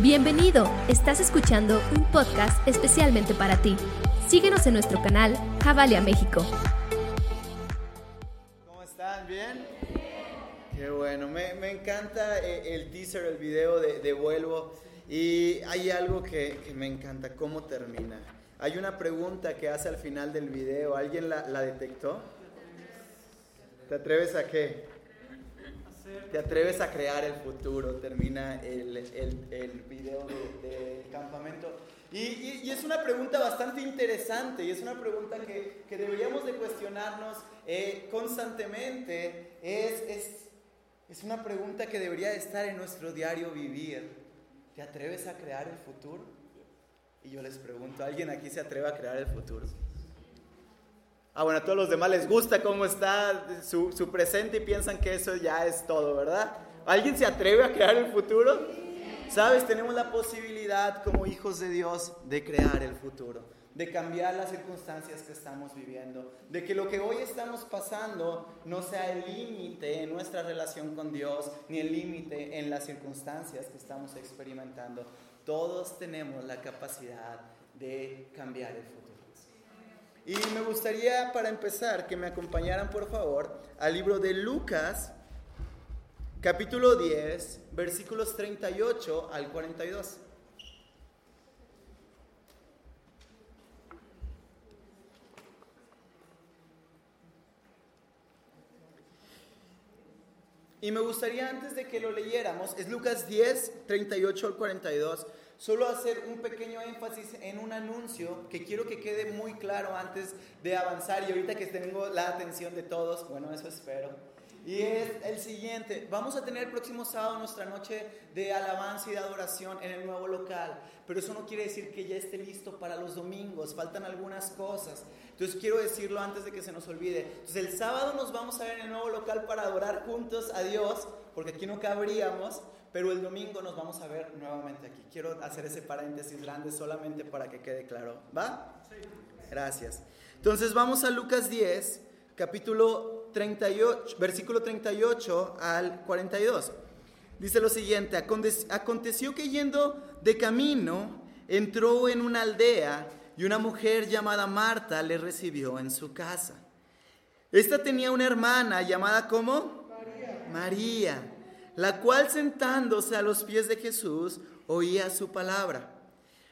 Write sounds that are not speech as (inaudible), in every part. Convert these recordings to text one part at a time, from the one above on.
Bienvenido, estás escuchando un podcast especialmente para ti. Síguenos en nuestro canal Javalia México. ¿Cómo están? ¿Bien? Qué bueno, me, encanta eh, el teaser, el video de, Vuelvo y hay algo que, que me encanta, cómo termina. Hay una pregunta que hace al final del video, ¿alguien la, la detectó? ¿Te atreves a qué? Te atreves a crear el futuro, termina el, el, el video del de, campamento. Y, y, y, es una pregunta bastante interesante y es una pregunta que, que deberíamos de cuestionarnos eh, constantemente. Es, es, es una pregunta que debería de estar en nuestro diario vivir. ¿Te atreves a crear el futuro? Y yo les pregunto, ¿alguien aquí se atreve a crear el futuro? Ah, bueno, a todos los demás les gusta cómo está su, su, presente y piensan que eso ya es todo, ¿verdad? ¿Alguien se atreve a crear el futuro? Sabes, tenemos la posibilidad como hijos de Dios de crear el futuro, de cambiar las circunstancias que estamos viviendo, de que lo que hoy estamos pasando no sea el límite en nuestra relación con Dios, ni el límite en las circunstancias que estamos experimentando. Todos tenemos la capacidad de cambiar el futuro. Y me gustaría, para empezar, que me acompañaran, por favor, al libro de Lucas, capítulo 10, versículos 38 al 42. Y me gustaría, antes de que lo leyéramos, es Lucas 10, 38 al 42 solo hacer un pequeño énfasis en un anuncio que quiero que quede muy claro antes de avanzar y ahorita que tengo la atención de todos, bueno, eso espero. Y es el siguiente, vamos a tener el próximo sábado nuestra noche de alabanza y de adoración en el nuevo local, pero eso no quiere decir que ya esté listo para los domingos, faltan algunas cosas. Entonces quiero decirlo antes de que se nos olvide. Entonces el sábado nos vamos a ver en el nuevo local para adorar juntos a Dios, porque aquí no cabríamos, pero el domingo nos vamos a ver nuevamente aquí. Quiero hacer ese paréntesis grande solamente para que quede claro. ¿Va? Sí. Gracias. Entonces vamos a Lucas 10, capítulo 38, versículo 38 al 42. Dice lo siguiente, aconteció que yendo de camino, entró en una aldea y una mujer llamada Marta le recibió en su casa. Esta tenía una hermana llamada María. María la cual sentándose a los pies de Jesús oía su palabra.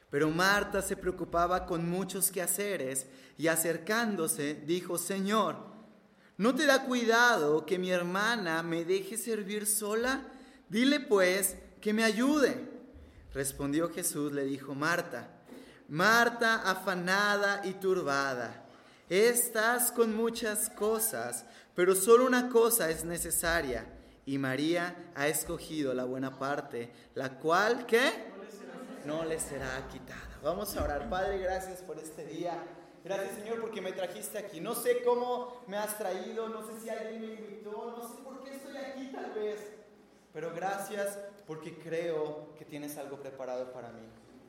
Pero Marta se preocupaba con muchos quehaceres y acercándose dijo, Señor, ¿no te da cuidado que mi hermana me deje servir sola? Dile pues que me ayude. Respondió Jesús, le dijo, Marta, Marta afanada y turbada, estás con muchas cosas, pero solo una cosa es necesaria y María ha escogido la buena parte, la cual, ¿qué? No le será quitada. Vamos a orar. Padre, gracias por este día. Gracias, Señor, porque me trajiste aquí. No sé cómo me has traído, no sé si alguien me invitó, no sé por qué estoy aquí tal vez. Pero gracias porque creo que tienes algo preparado para mí.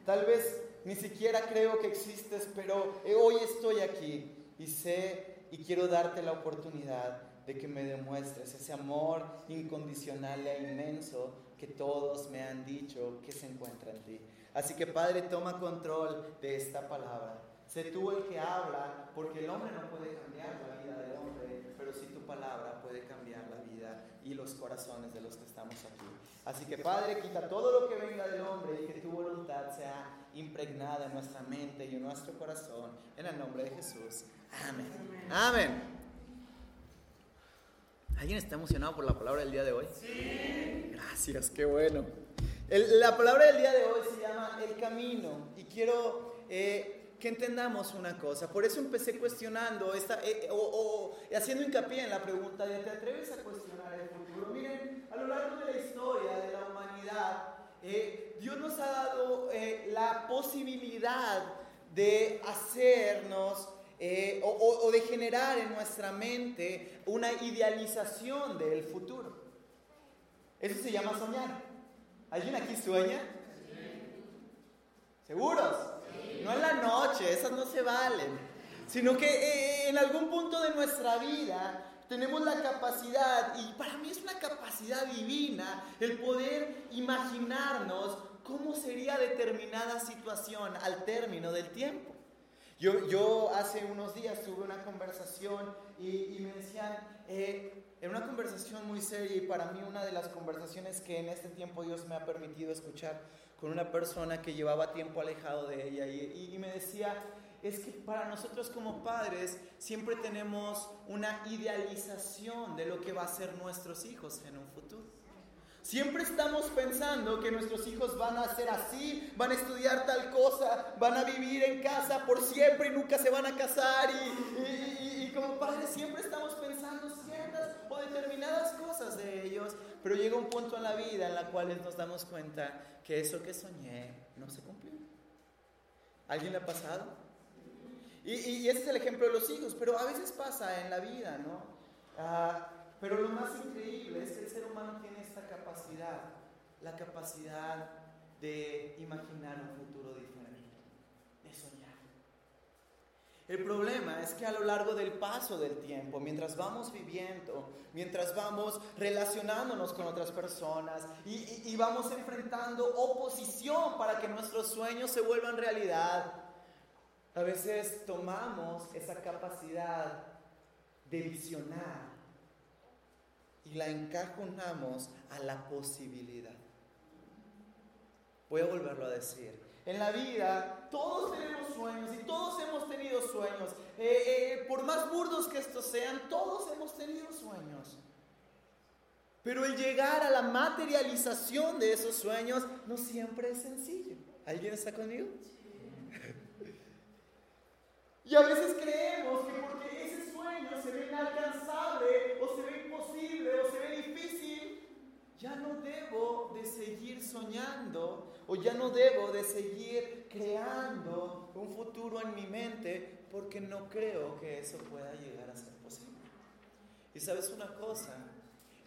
Tal vez ni siquiera creo que existes, pero hoy estoy aquí y sé y quiero darte la oportunidad de que me demuestres ese amor incondicional e inmenso que todos me han dicho que se encuentra en ti. Así que Padre, toma control de esta palabra. Sé tú el que habla, porque el hombre no puede cambiar la vida del hombre, pero sí tu palabra puede cambiar la vida y los corazones de los que estamos aquí. Así que Padre, quita todo lo que venga del hombre y que tu voluntad sea impregnada en nuestra mente y en nuestro corazón. En el nombre de Jesús. Amén. Amén. ¿Alguien está emocionado por la palabra del día de hoy? Sí. Gracias, qué bueno. El, la palabra del día de hoy se llama el camino y quiero eh, que entendamos una cosa. Por eso empecé cuestionando esta, eh, o, o, haciendo hincapié en la pregunta de ¿te atreves a cuestionar el futuro? Miren, a lo largo de la historia de la humanidad, eh, Dios nos ha dado la posibilidad de hacernos eh, o, o, de generar en nuestra mente una idealización del futuro. Eso se llama soñar. ¿Alguien aquí sueña? ¿Seguros? No en la noche, esas no se valen. Sino que eh, en algún punto de nuestra vida tenemos la capacidad, y para mí es una capacidad divina, el poder imaginarnos cómo sería determinada situación al término del tiempo. Yo, yo hace unos días tuve una conversación y, me decían, eh, una conversación muy seria y para mí una de las conversaciones que en este tiempo Dios me ha permitido escuchar con una persona que llevaba tiempo alejado de ella y, y me decía, es que para nosotros como padres siempre tenemos una idealización de lo que va a ser nuestros hijos en un futuro. Siempre estamos pensando que nuestros hijos van a ser así, van a estudiar tal cosa, van a vivir en casa por siempre y nunca se van a casar. Y, como padres siempre estamos pensando pero llega un punto en la vida en la cual nos damos cuenta que eso que soñé no se cumplió. ¿Alguien le ha pasado? Y, ese es el ejemplo de los hijos, pero a veces pasa en la vida, ¿no? Ah, pero lo más increíble es que el ser humano tiene esta capacidad, la capacidad de imaginar un futuro diferente, de soñar. El problema es que a lo largo del paso del tiempo, mientras vamos viviendo, mientras vamos relacionándonos con otras personas y, vamos enfrentando oposición para que nuestros sueños se vuelvan realidad, a veces tomamos esa capacidad de visionar y la encajonamos a la posibilidad. Voy a volverlo a decir. En la vida todos tenemos sueños y todos hemos tenido sueños. Eh, eh, por más burdos que estos sean, todos hemos tenido sueños. Pero el llegar a la materialización de esos sueños no siempre es sencillo. ¿Alguien está conmigo? y a veces creemos que porque ese sueño se ve inalcanzable o se ve o se ve difícil, ya no debo de seguir soñando o ya no debo de seguir creando un futuro en mi mente porque no creo que eso pueda llegar a ser posible. Y sabes una cosa,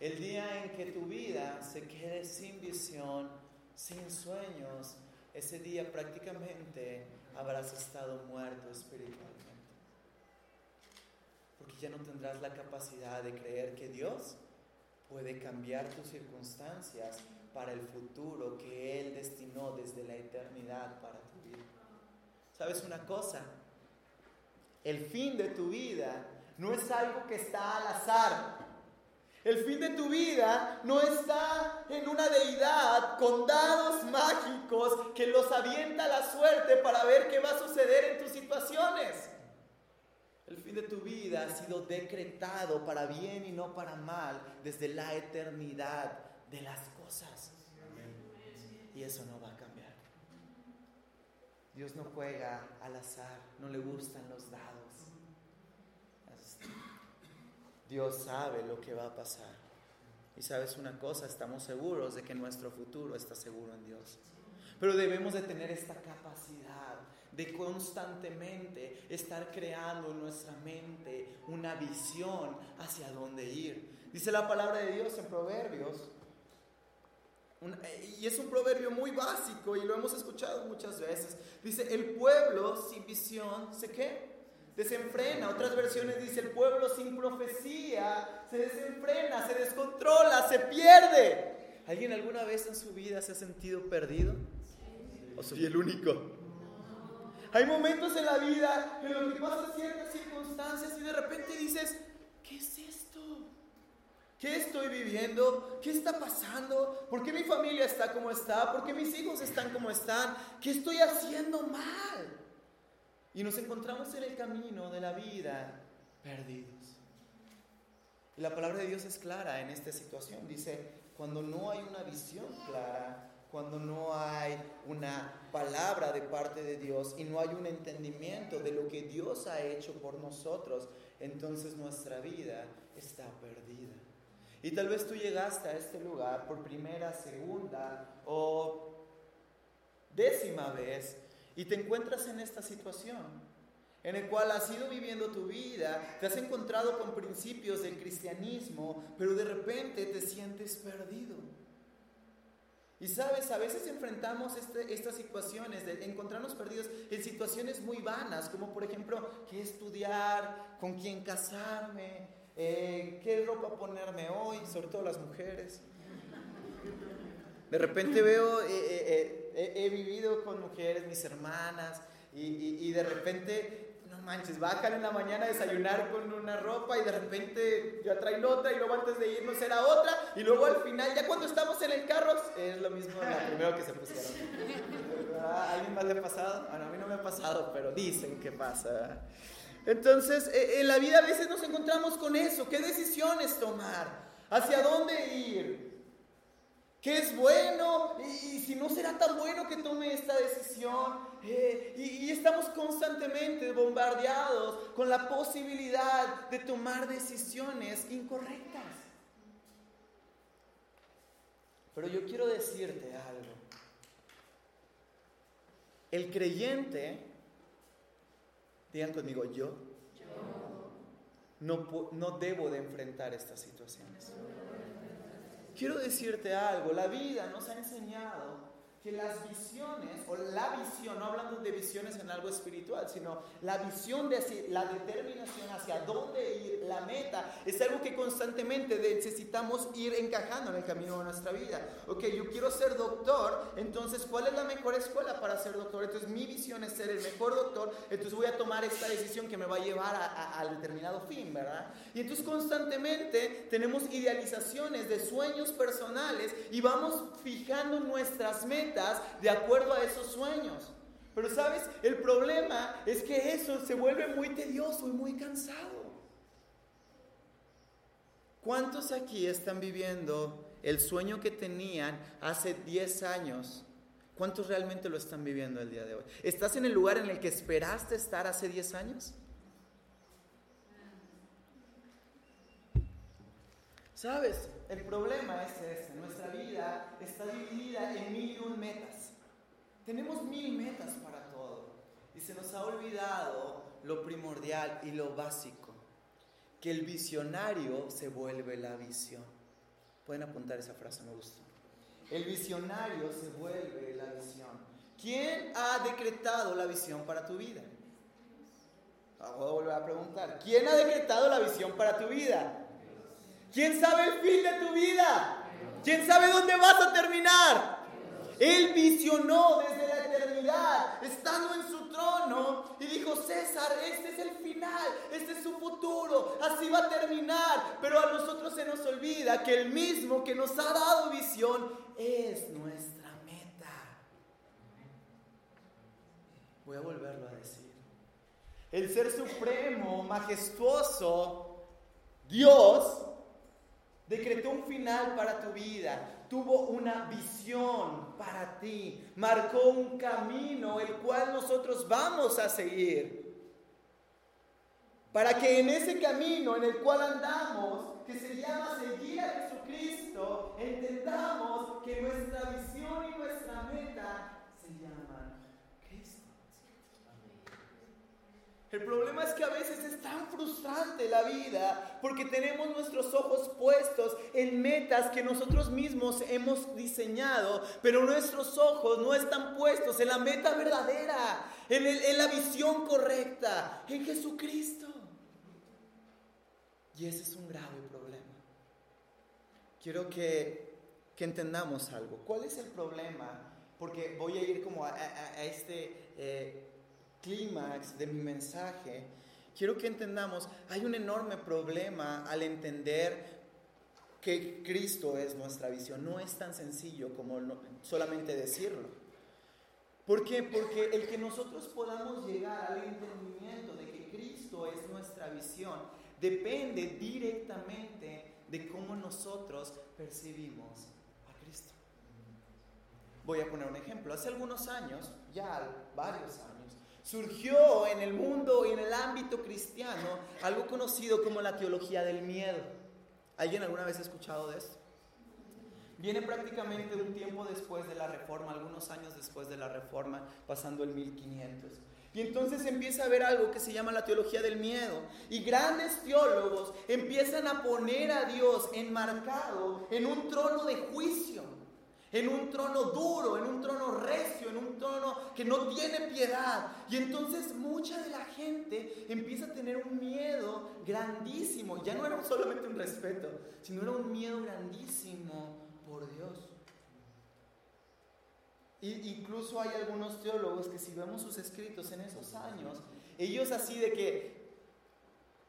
el día en que tu vida se quede sin visión, sin sueños, ese día prácticamente habrás estado muerto espiritualmente porque ya no tendrás la capacidad de creer que Dios puede cambiar tus circunstancias para el futuro que Él destinó desde la eternidad para tu vida. ¿Sabes una cosa? El fin de tu vida no es algo que está al azar. El fin de tu vida no está en una deidad con dados mágicos que los avienta la suerte para ver qué va a suceder en tus situaciones. El fin de tu vida ha sido decretado para bien y no para mal desde la eternidad de las cosas. Y eso no va a cambiar. Dios no juega al azar, no le gustan los dados. Dios sabe lo que va a pasar. Y sabes una cosa, estamos seguros de que nuestro futuro está seguro en Dios. Pero debemos de tener esta capacidad de constantemente estar creando en nuestra mente una visión hacia dónde ir. Dice la palabra de Dios en Proverbios, y es un proverbio muy básico y lo hemos escuchado muchas veces. Dice, el pueblo sin visión, ¿se qué? Desenfrena. Otras versiones dice, el pueblo sin profecía se desenfrena, se descontrola, se pierde. ¿Alguien alguna vez en su vida se ha sentido perdido? ¿O soy el único? Hay momentos en la vida en los que pasas ciertas circunstancias y de repente dices. ¿Qué estoy viviendo? ¿Qué está pasando? ¿Por qué mi familia está como está? ¿Por qué mis hijos están como están? ¿Qué estoy haciendo mal? Y nos encontramos en el camino de la vida perdidos. Y la palabra de Dios es clara en esta situación. Dice, cuando no hay una visión clara, cuando no hay una palabra de parte de Dios y no hay un entendimiento de lo que Dios ha hecho por nosotros, entonces nuestra vida está perdida. Y tal vez tú llegaste a este lugar por primera, segunda o décima vez y te encuentras en esta situación en el cual has ido viviendo tu vida, te has encontrado con principios del cristianismo, pero de repente te sientes perdido. Y sabes, a veces enfrentamos este, estas situaciones de encontrarnos perdidos en situaciones muy vanas, como por ejemplo, qué estudiar, con quién casarme, eh, qué ropa ponerme hoy, sobre todo las mujeres. De repente veo, eh, eh, he vivido con mujeres, mis hermanas, y, y de repente manches, bajan en la mañana a desayunar con una ropa y de repente ya traen otra y luego antes de irnos era otra y luego al final, ya cuando estamos en el carro, es lo mismo la primero que se pusieron. ¿A alguien más le ha pasado? Bueno, a mí no me ha pasado, pero dicen que pasa. Entonces, e, en la vida a veces nos encontramos con eso. ¿Qué decisiones tomar? ¿Hacia dónde ir? que es bueno y, si no será tan bueno que tome esta decisión. Eh, y, estamos constantemente bombardeados con la posibilidad de tomar decisiones incorrectas. Pero yo quiero decirte algo. El creyente, digan conmigo, yo, no, no debo de enfrentar estas situaciones. Quiero decirte algo, la vida nos ha enseñado que las visiones, o la visión, no hablando de visiones en algo espiritual, sino la visión de la determinación hacia dónde ir, la meta, es algo que constantemente necesitamos ir encajando en el camino de nuestra vida. Ok, yo quiero ser doctor, entonces, ¿cuál es la mejor escuela para ser doctor? Entonces, mi visión es ser el mejor doctor, entonces voy a tomar esta decisión que me va a llevar al determinado fin, ¿verdad? Y entonces constantemente tenemos idealizaciones de sueños personales y vamos fijando nuestras metas de acuerdo a esos sueños. Pero sabes, el problema es que eso se vuelve muy tedioso y muy cansado. ¿Cuántos aquí están viviendo el sueño que tenían hace 10 años? ¿Cuántos realmente lo están viviendo el día de hoy? ¿Estás en el lugar en el que esperaste estar hace 10 años? ¿Sabes? El problema es este. Nuestra vida está dividida en mil y un metas. Tenemos mil metas para todo. Y se nos ha olvidado lo primordial y lo básico. Que el visionario se vuelve la visión. Pueden apuntar esa frase, me gusta. El visionario se vuelve la visión. ¿Quién ha decretado la visión para tu vida? Voy a volver a preguntar. ¿Quién ha decretado la visión para tu vida? ¿Quién sabe el fin de tu vida? ¿Quién sabe dónde vas a terminar? Él visionó desde la eternidad, estando en su trono, y dijo, César, este es el final, este es su futuro, así va a terminar. Pero a nosotros se nos olvida que el mismo que nos ha dado visión es nuestra meta. Voy a volverlo a decir. El ser supremo, majestuoso, Dios, decretó un final para tu vida, tuvo una visión para ti, marcó un camino el cual nosotros vamos a seguir. Para que en ese camino en el cual andamos, que se llama seguir a Jesucristo, entendamos que nuestra visión y nuestra meta se llaman El problema es que a veces es tan frustrante la vida porque tenemos nuestros ojos puestos en metas que nosotros mismos hemos diseñado, pero nuestros ojos no están puestos en la meta verdadera, en, la visión correcta, en Jesucristo. Y ese es un grave problema. Quiero que, entendamos algo. ¿Cuál es el problema? Porque voy a ir como a, este... Eh, clímax de mi mensaje, quiero que entendamos, hay un enorme problema al entender que Cristo es nuestra visión. No es tan sencillo como solamente decirlo. ¿Por qué? Porque el que nosotros podamos llegar al entendimiento de que Cristo es nuestra visión depende directamente de cómo nosotros percibimos a Cristo. Voy a poner un ejemplo. Hace algunos años, ya varios años, surgió en el mundo y en el ámbito cristiano algo conocido como la teología del miedo. ¿Alguien alguna vez ha escuchado de esto? Viene prácticamente un tiempo después de la reforma, algunos años después de la reforma, pasando el 1500. Y entonces empieza a haber algo que se llama la teología del miedo. Y grandes teólogos empiezan a poner a Dios enmarcado en un trono de juicio en un trono duro, en un trono recio, en un trono que no tiene piedad. Y entonces mucha de la gente empieza a tener un miedo grandísimo. Ya no era solamente un respeto, sino era un miedo grandísimo por Dios. Y incluso hay algunos teólogos que si vemos sus escritos en esos años, ellos así de que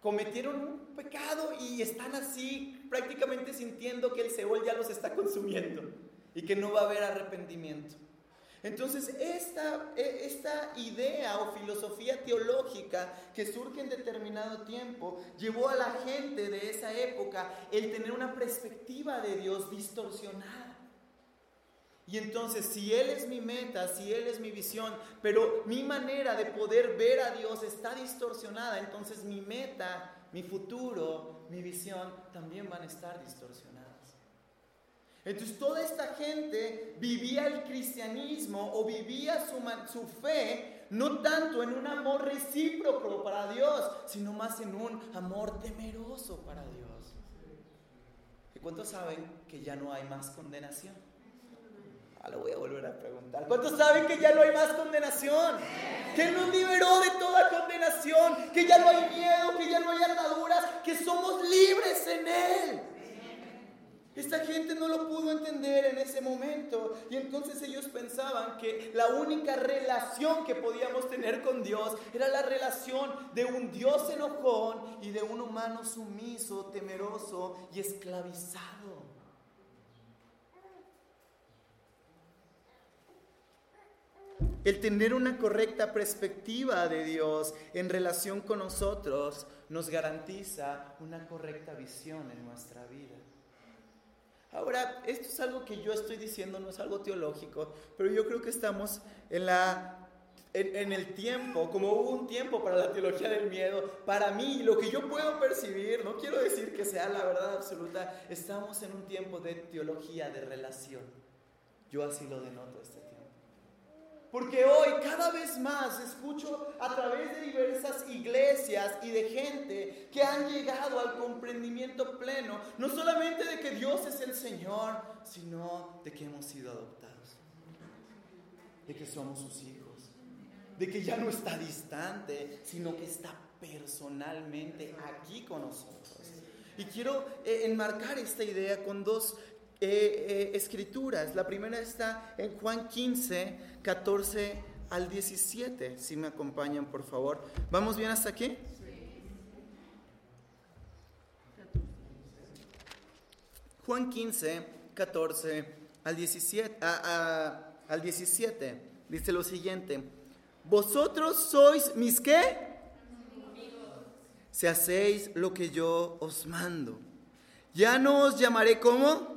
cometieron un pecado y están así prácticamente sintiendo que el Seol ya los está consumiendo y que no va a haber arrepentimiento. Entonces, esta, e, esta idea o filosofía teológica que surge en determinado tiempo llevó a la gente de esa época el tener una perspectiva de Dios distorsionada. Y entonces, si Él es mi meta, si Él es mi visión, pero mi manera de poder ver a Dios está distorsionada, entonces mi meta, mi futuro, mi visión también van a estar distorsionadas. Entonces toda esta gente vivía el cristianismo o vivía su, su, fe no tanto en un amor recíproco para Dios, sino más en un amor temeroso para Dios. ¿Y cuántos saben que ya no hay más condenación? Ah, lo voy a volver a preguntar. ¿Cuántos saben que ya no hay más condenación? Que nos liberó de toda condenación, que ya no hay miedo, que ya no hay ataduras, que somos libres en Él. Esta gente no lo pudo entender en ese momento y entonces ellos pensaban que la única relación que podíamos tener con Dios era la relación de un Dios enojón y de un humano sumiso, temeroso y esclavizado. El tener una correcta perspectiva de Dios en relación con nosotros nos garantiza una correcta visión en nuestra vida. Ahora, esto es algo que yo estoy diciendo, no es algo teológico, pero yo creo que estamos en, la, en, el tiempo, como hubo un tiempo para la teología del miedo, para mí, lo que yo puedo percibir, no quiero decir que sea la verdad absoluta, estamos en un tiempo de teología de relación. Yo así lo denoto este porque hoy cada vez más escucho a través de diversas iglesias y de gente que han llegado al comprendimiento pleno, no solamente de que Dios es el Señor, sino de que hemos sido adoptados, de que somos sus hijos, de que ya no está distante, sino que está personalmente aquí con nosotros. Y quiero eh, enmarcar esta idea con dos eh, eh, escrituras. La primera está en Juan 15, 14 al 17. Si me acompañan, por favor. ¿Vamos bien hasta aquí? Juan 15, 14 al 17, al 17 dice lo siguiente. Vosotros sois mis qué? Si hacéis lo que yo os mando. Ya no os llamaré como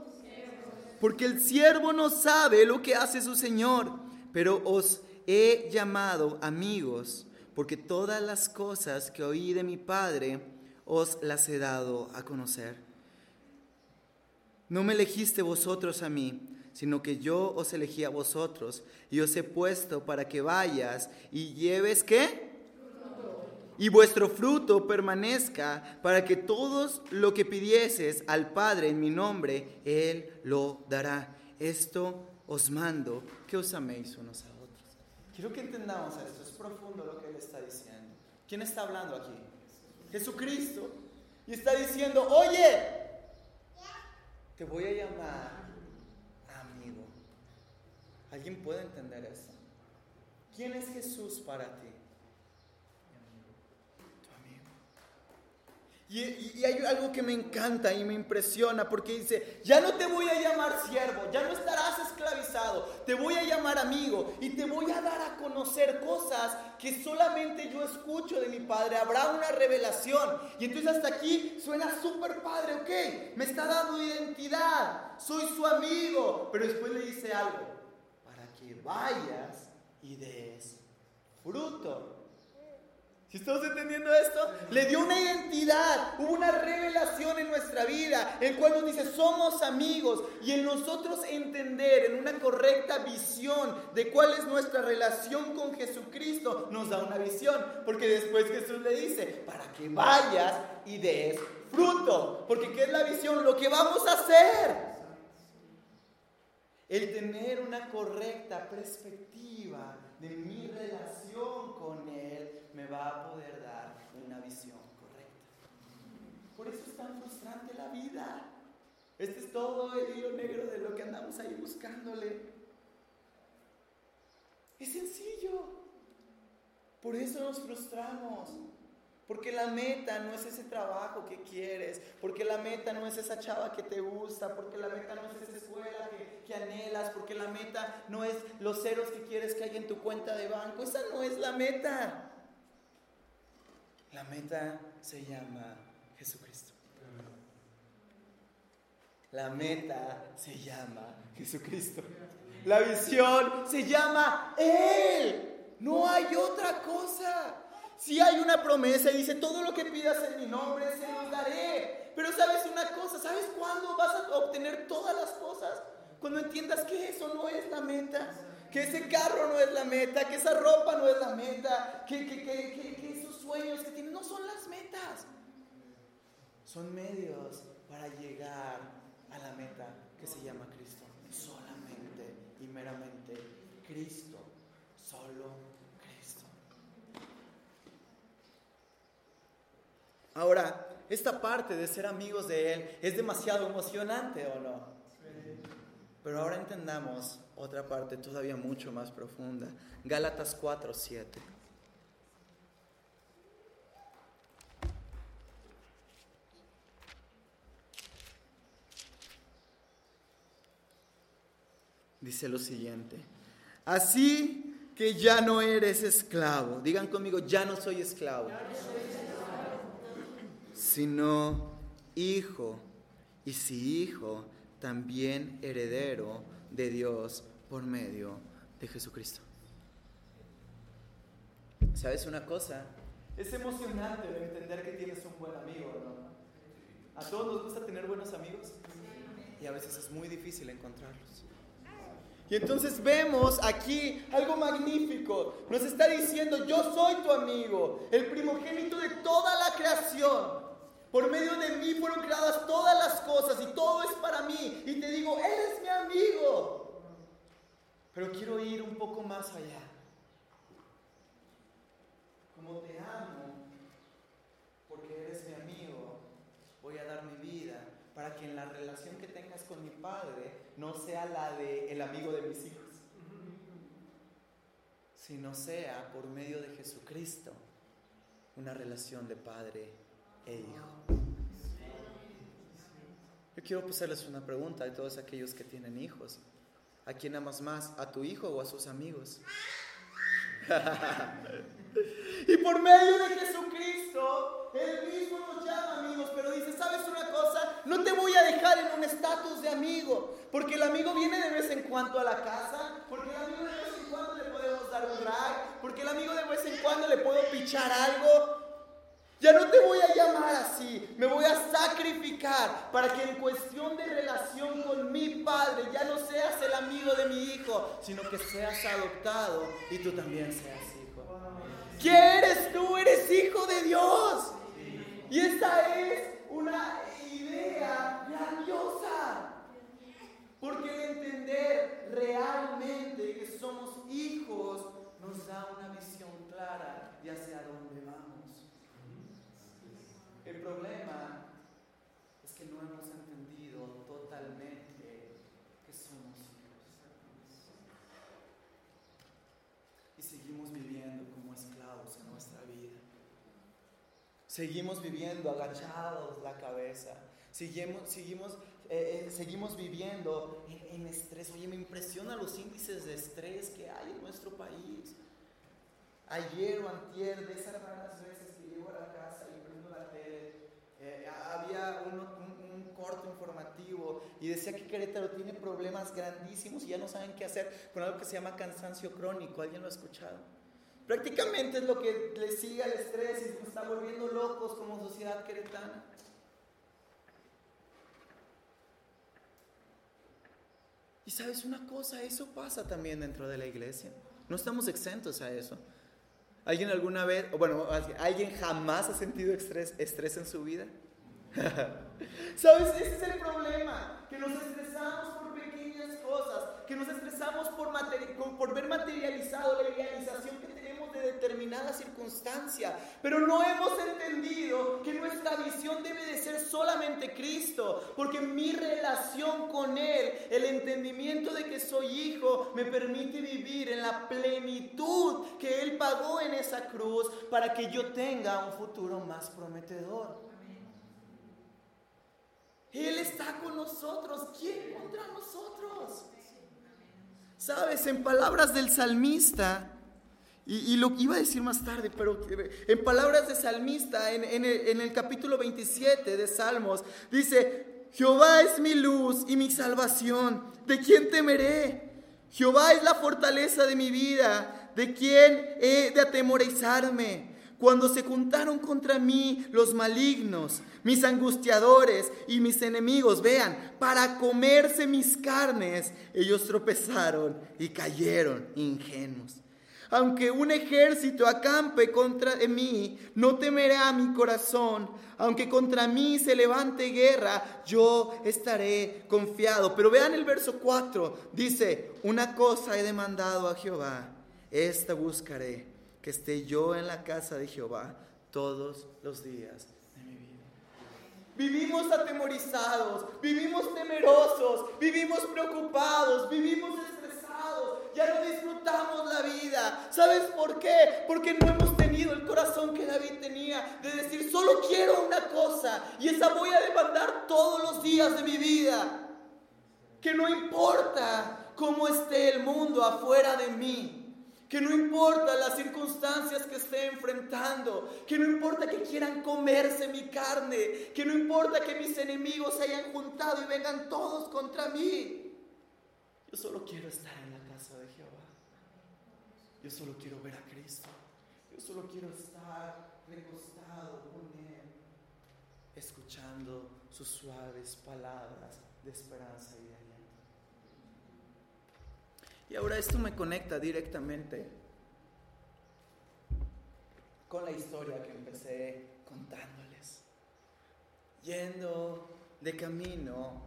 porque el siervo no sabe lo que hace su Señor, pero os he llamado amigos, porque todas las cosas que oí de mi Padre os las he dado a conocer. No me elegiste vosotros a mí, sino que yo os elegí a vosotros y os he puesto para que vayas y lleves qué? Y vuestro fruto permanezca, para que todos lo que pidieses al Padre en mi nombre, Él lo dará. Esto os mando, que os améis unos a otros. Quiero que entendamos esto, es profundo lo que Él está diciendo. ¿Quién está hablando aquí? Jesucristo. Y está diciendo, oye, te voy a llamar amigo. ¿Alguien puede entender eso? ¿Quién es Jesús para ti? Y, hay algo que me encanta y me impresiona porque dice, ya no te voy a llamar siervo, ya no estarás esclavizado, te voy a llamar amigo y te voy a dar a conocer cosas que solamente yo escucho de mi padre. Habrá una revelación. Y entonces hasta aquí suena súper padre, ok, me está dando identidad, soy su amigo, pero después le dice algo, para que vayas y des fruto. ¿Estamos entendiendo esto? Le dio una identidad, hubo una revelación en nuestra vida, el cual nos dice, somos amigos, y en nosotros entender en una correcta visión de cuál es nuestra relación con Jesucristo, nos da una visión, porque después Jesús le dice, para que vayas y des fruto, porque ¿qué es la visión? Lo que vamos a hacer. El tener una correcta perspectiva de mi relación con Él me va a poder dar una visión correcta. Por eso es tan frustrante la vida. Este es todo el hilo negro de lo que andamos ahí buscándole. Es sencillo. Por eso nos frustramos. Porque la meta no es ese trabajo que quieres, porque la meta no es esa chava que te gusta, porque la meta no es esa escuela que, que, anhelas, porque la meta no es los ceros que quieres que haya en tu cuenta de banco. Esa no es la meta. La meta se llama Jesucristo. La meta se llama Jesucristo. La visión se llama Él. No hay otra cosa. Si hay una promesa y dice, todo lo que pidas en mi nombre se lo daré. Pero sabes una cosa, ¿sabes cuándo vas a obtener todas las cosas? Cuando entiendas que eso no es la meta, que ese carro no es la meta, que esa ropa no es la meta, que, que, que, esos sueños que tienes no son las metas. Son medios para llegar a la meta que se llama Cristo. Solamente y meramente Cristo. Solo Ahora, esta parte de ser amigos de Él es demasiado emocionante, ¿o no? Pero ahora entendamos otra parte todavía mucho más profunda. Gálatas 4, 7. Dice lo siguiente. Así que ya no eres esclavo. Digan conmigo, ya no soy esclavo sino hijo, y si hijo, también heredero de Dios por medio de Jesucristo. ¿Sabes una cosa? Es emocionante entender que tienes un buen amigo, ¿no? A todos nos gusta tener buenos amigos y a veces es muy difícil encontrarlos. Y entonces vemos aquí algo magnífico. Nos está diciendo, yo soy tu amigo, el primogénito de toda la creación. Por medio de mí fueron creadas todas las cosas y todo es para mí. Y te digo, eres mi amigo. Pero quiero ir un poco más allá. Como te amo, porque eres mi amigo, voy a dar mi vida para que en la relación que tengas con mi padre no sea la de el amigo de mis hijos, sino sea por medio de Jesucristo una relación de padre e hijo. Yo quiero hacerles una pregunta a todos aquellos que tienen hijos. ¿A quién amas más? ¿A tu hijo o a sus amigos? (laughs) y por medio de Jesucristo, Él mismo nos llama amigos, pero dice, ¿sabes una cosa? No te voy a dejar en un estatus de amigo, porque el amigo viene de vez en cuando a la casa, porque el amigo de vez en cuando le podemos dar un drag, porque el amigo de vez en cuando le puedo pichar algo, ya no te voy a llamar así, me voy a sacrificar para que en cuestión de relación con mi padre ya no seas el amigo de mi hijo, sino que seas adoptado y tú también seas hijo. ¿Quién eres tú? Eres hijo de Dios. Y esta es una idea grandiosa. Porque el entender realmente que somos hijos nos da una visión clara de hacia dónde vamos. Problema es que no hemos entendido totalmente que somos hijos. Y seguimos viviendo como esclavos en nuestra vida. Seguimos viviendo agachados la cabeza. Seguimos, seguimos, eh, eh, seguimos viviendo en, en estrés. Oye, me impresiona los índices de estrés que hay en nuestro país. Ayer o antier, de esas raras veces y decía que Querétaro tiene problemas grandísimos y ya no saben qué hacer con algo que se llama cansancio crónico. ¿Alguien lo ha escuchado? Prácticamente es lo que le sigue al estrés y nos está volviendo locos como sociedad queretana. Y sabes una cosa, eso pasa también dentro de la iglesia. No estamos exentos a eso. ¿Alguien alguna vez, o bueno, alguien jamás ha sentido estrés, estrés en su vida? (laughs) ¿Sabes? Ese es el problema, que nos estresamos por pequeñas cosas. que nos estresamos por, por ver materializado la realización que tenemos de determinada circunstancia, pero no hemos entendido que nuestra visión debe de ser solamente Cristo, porque mi relación con Él, el entendimiento de que soy hijo, me permite vivir en la plenitud que Él pagó en esa cruz para que yo tenga un futuro más prometedor. Él está con nosotros. ¿Quién contra nosotros? Sabes, en palabras del salmista, y, lo iba a decir más tarde, pero en palabras del salmista, en, en, el, en el capítulo 27 de Salmos, dice, Jehová es mi luz y mi salvación, ¿de quién temeré? Jehová es la fortaleza de mi vida, ¿de quién he de atemorizarme? Cuando se juntaron contra mí los malignos, mis angustiadores y mis enemigos, vean, para comerse mis carnes, ellos tropezaron y cayeron ingenuos. Aunque un ejército acampe contra mí, no temerá mi corazón. Aunque contra mí se levante guerra, yo estaré confiado. Pero vean el verso 4, dice, una cosa he demandado a Jehová, esta buscaré que esté yo en la casa de Jehová todos los días de mi vida. Vivimos atemorizados, vivimos temerosos, vivimos preocupados, vivimos estresados, ya no disfrutamos la vida. ¿Sabes por qué? Porque no hemos tenido el corazón que David tenía de decir, solo quiero una cosa y esa voy a demandar todos los días de mi vida. Que no importa cómo esté el mundo afuera de mí, que no importa las circunstancias que esté enfrentando, que no importa que quieran comerse mi carne, que no importa que mis enemigos se hayan juntado y vengan todos contra mí. Yo solo quiero estar en la casa de Jehová. Yo solo quiero ver a Cristo. Yo solo quiero estar recostado con Él, escuchando sus suaves palabras de esperanza y de y ahora esto me conecta directamente con la historia que empecé contándoles. Yendo de camino,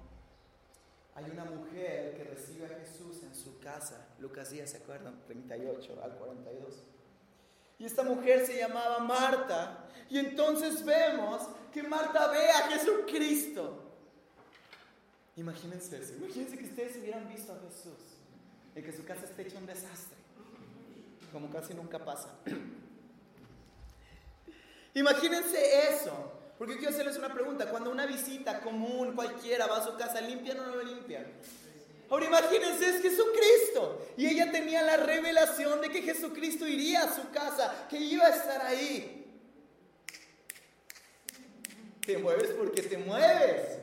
hay una mujer que recibe a Jesús en su casa. Lucas 10, ¿se acuerdan? 38 al 42. Y esta mujer se llamaba Marta. Y entonces vemos que Marta ve a Jesucristo. Imagínense eso. Imagínense que ustedes hubieran visto a Jesús en que su casa esté hecha un desastre, como casi nunca pasa. (clears throat) Imagínense eso, porque quiero hacerles una pregunta, cuando una visita común cualquiera va a su casa, ¿limpia o no lo limpia? Ahora imagínense, es Jesucristo. Y ella tenía la revelación de que Jesucristo iría a su casa, que iba a estar ahí. Te mueves porque te mueves.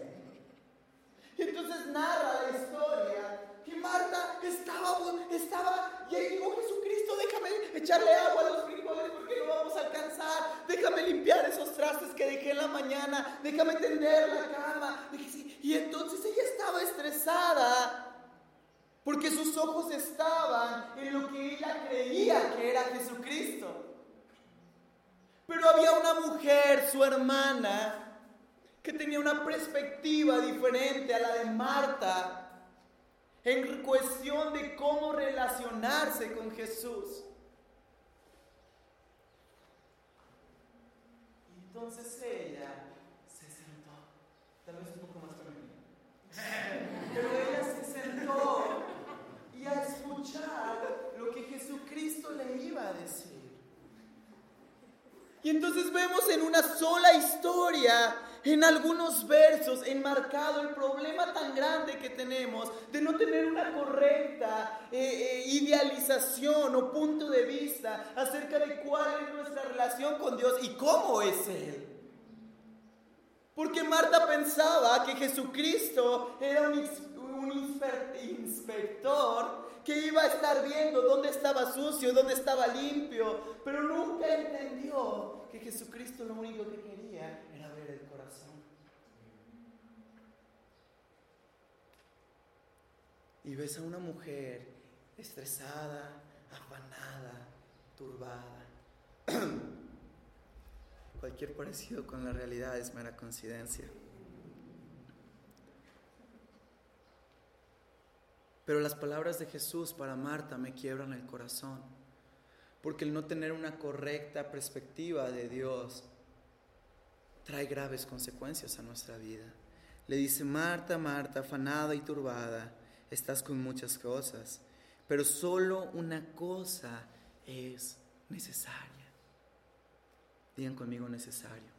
Y entonces narra la historia que Marta estaba, estaba, y ahí dijo Jesucristo, déjame echarle agua a los frijoles porque no vamos a alcanzar, déjame limpiar esos trastes que dejé en la mañana, déjame tender la cama. Y entonces ella estaba estresada porque sus ojos estaban en lo que ella creía que era Jesucristo. Pero había una mujer, su hermana, que tenía una perspectiva diferente a la de Marta en cuestión de cómo relacionarse con Jesús. Entonces ella se sentó, tal vez un poco más femenina, (laughs) pero ella se sentó y a escuchar lo que Jesucristo le iba a decir. Y entonces vemos en una sola historia en algunos versos enmarcado el problema tan grande que tenemos de no tener una correcta eh, eh, idealización o punto de vista acerca de cuál es nuestra relación con Dios y cómo es Él. Porque Marta pensaba que Jesucristo era un, un inspector que iba a estar viendo dónde estaba sucio, dónde estaba limpio, pero nunca entendió que Jesucristo lo único que quería y ves a una mujer estresada, afanada, turbada. (clears throat) Cualquier parecido con la realidad es mera coincidencia. Pero las palabras de Jesús para Marta me quiebran el corazón, porque el no tener una correcta perspectiva de Dios trae graves consecuencias a nuestra vida. Le dice, Marta, Marta, afanada y turbada, estás con muchas cosas, pero solo una cosa es necesaria. Digan conmigo necesario.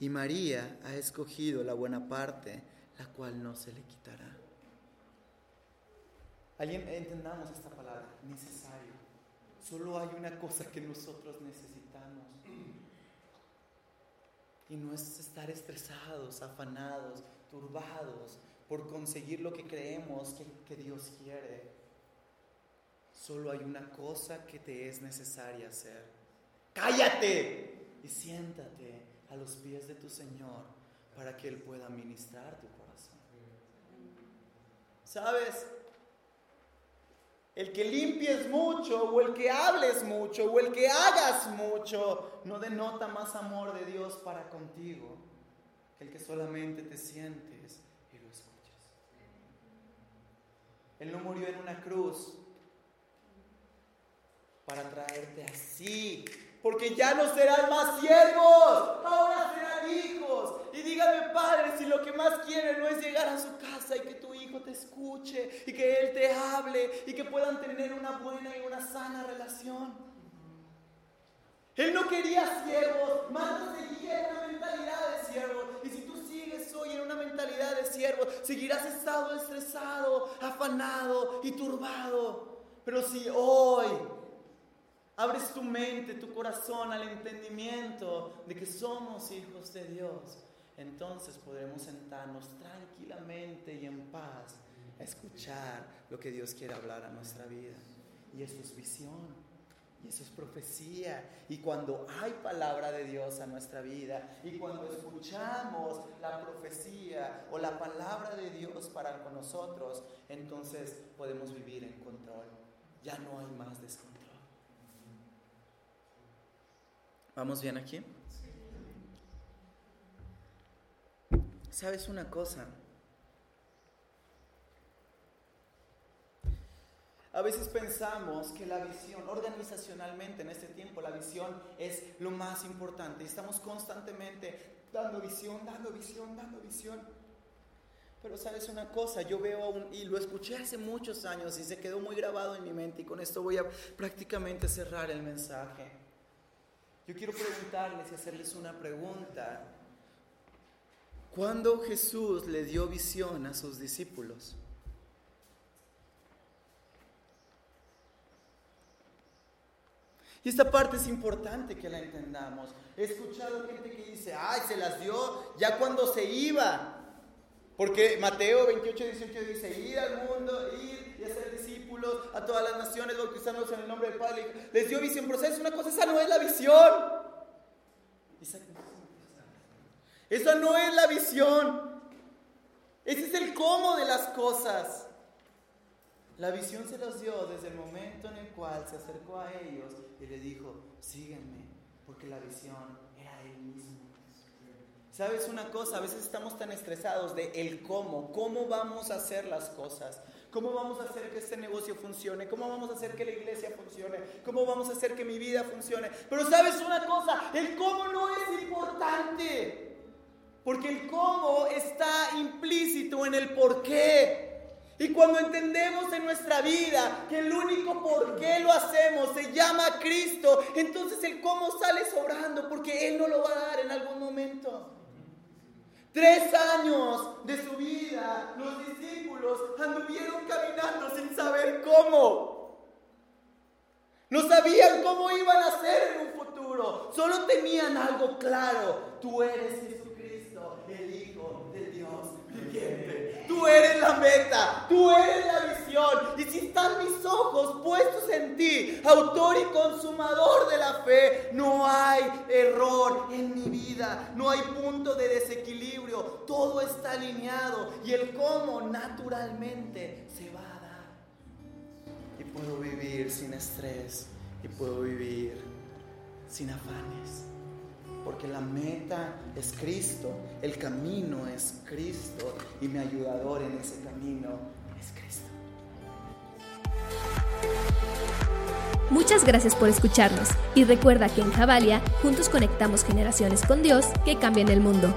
Y María ha escogido la buena parte, la cual no se le quitará. Alguien entendamos esta palabra, necesario. Solo hay una cosa que nosotros necesitamos. Y no es estar estresados, afanados, turbados por conseguir lo que creemos que, Dios quiere. Solo hay una cosa que te es necesaria hacer. Cállate y siéntate a los pies de tu Señor para que Él pueda ministrar tu corazón. ¿Sabes? El que limpies mucho o el que hables mucho o el que hagas mucho no denota más amor de Dios para contigo que el que solamente te sientes y lo escuchas. Él no murió en una cruz para traerte así porque ya no serán más siervos, ahora serán hijos. Y dígame, Padre, si lo que más quiere no es llegar a su casa y que tu hijo te escuche y que él te hable y que puedan tener una buena y una sana relación. Él no quería siervos, más seguía en una mentalidad de siervos. Y si hoy en una mentalidad de siervos, seguirás estado estresado, afanado y turbado. Pero si hoy abres tu mente, tu corazón al entendimiento de que somos hijos de Dios, entonces podremos sentarnos tranquilamente y en paz a escuchar lo que Dios quiere hablar a nuestra vida. Y eso es visión. Y eso es profecía. Y cuando hay palabra de Dios a nuestra vida y cuando escuchamos la profecía o la palabra de Dios para con nosotros, entonces podemos vivir en control. Ya no hay más descontrol. ¿Vamos bien aquí? ¿Sabes una cosa? A veces pensamos que la visión, organizacionalmente en este tiempo, la visión es lo más importante. Estamos constantemente dando visión, dando visión, dando visión. Pero sabes una cosa, yo veo un, y lo escuché hace muchos años y se quedó muy grabado en mi mente y con esto voy a prácticamente cerrar el mensaje. Yo quiero preguntarles y hacerles una pregunta. ¿Cuándo Jesús le dio visión a sus discípulos? Y esta parte es importante que la entendamos. He escuchado gente que dice, ay, se las dio ya cuando se iba. Porque Mateo 28, 18 dice, ir al mundo, ir y hacer discípulos a todas las naciones, bautizándolos en el nombre del Padre. Les dio visión, pero ¿sabes una cosa? Esa no es la visión. Esa no es la visión. Ese es el cómo de las cosas. La visión se los dio desde el momento en el cual se acercó a ellos y le dijo, sígueme, porque la visión era él mismo. ¿Sabes una cosa? A veces estamos tan estresados de el cómo, cómo vamos a hacer las cosas, cómo vamos a hacer que este negocio funcione, cómo vamos a hacer que la iglesia funcione, cómo vamos a hacer que mi vida funcione. Pero sabes una cosa, el cómo no es importante, porque el cómo está implícito en el por qué. Y cuando entendemos en nuestra vida que el único por qué lo hacemos se llama Cristo, entonces el cómo sale sobrando porque Él no lo va a dar en algún momento. Tres años de su vida, los discípulos anduvieron caminando sin saber cómo. No sabían cómo iban a ser en un futuro. Solo tenían algo claro. Tú eres Jesucristo, el Hijo de Dios viviente. Tú eres la meta. Tú eres la visión. Y si están mis ojos puestos en ti, autor y consumador de la fe, no hay error en mi vida. No hay punto de desequilibrio. Todo está alineado. Y el cómo naturalmente se va a dar. Y puedo vivir sin estrés. Y puedo vivir sin afanes. Porque la meta es Cristo, el camino es Cristo y mi ayudador en ese camino es Cristo. Muchas gracias por escucharnos y recuerda que en Javalia juntos conectamos generaciones con Dios que cambian el mundo.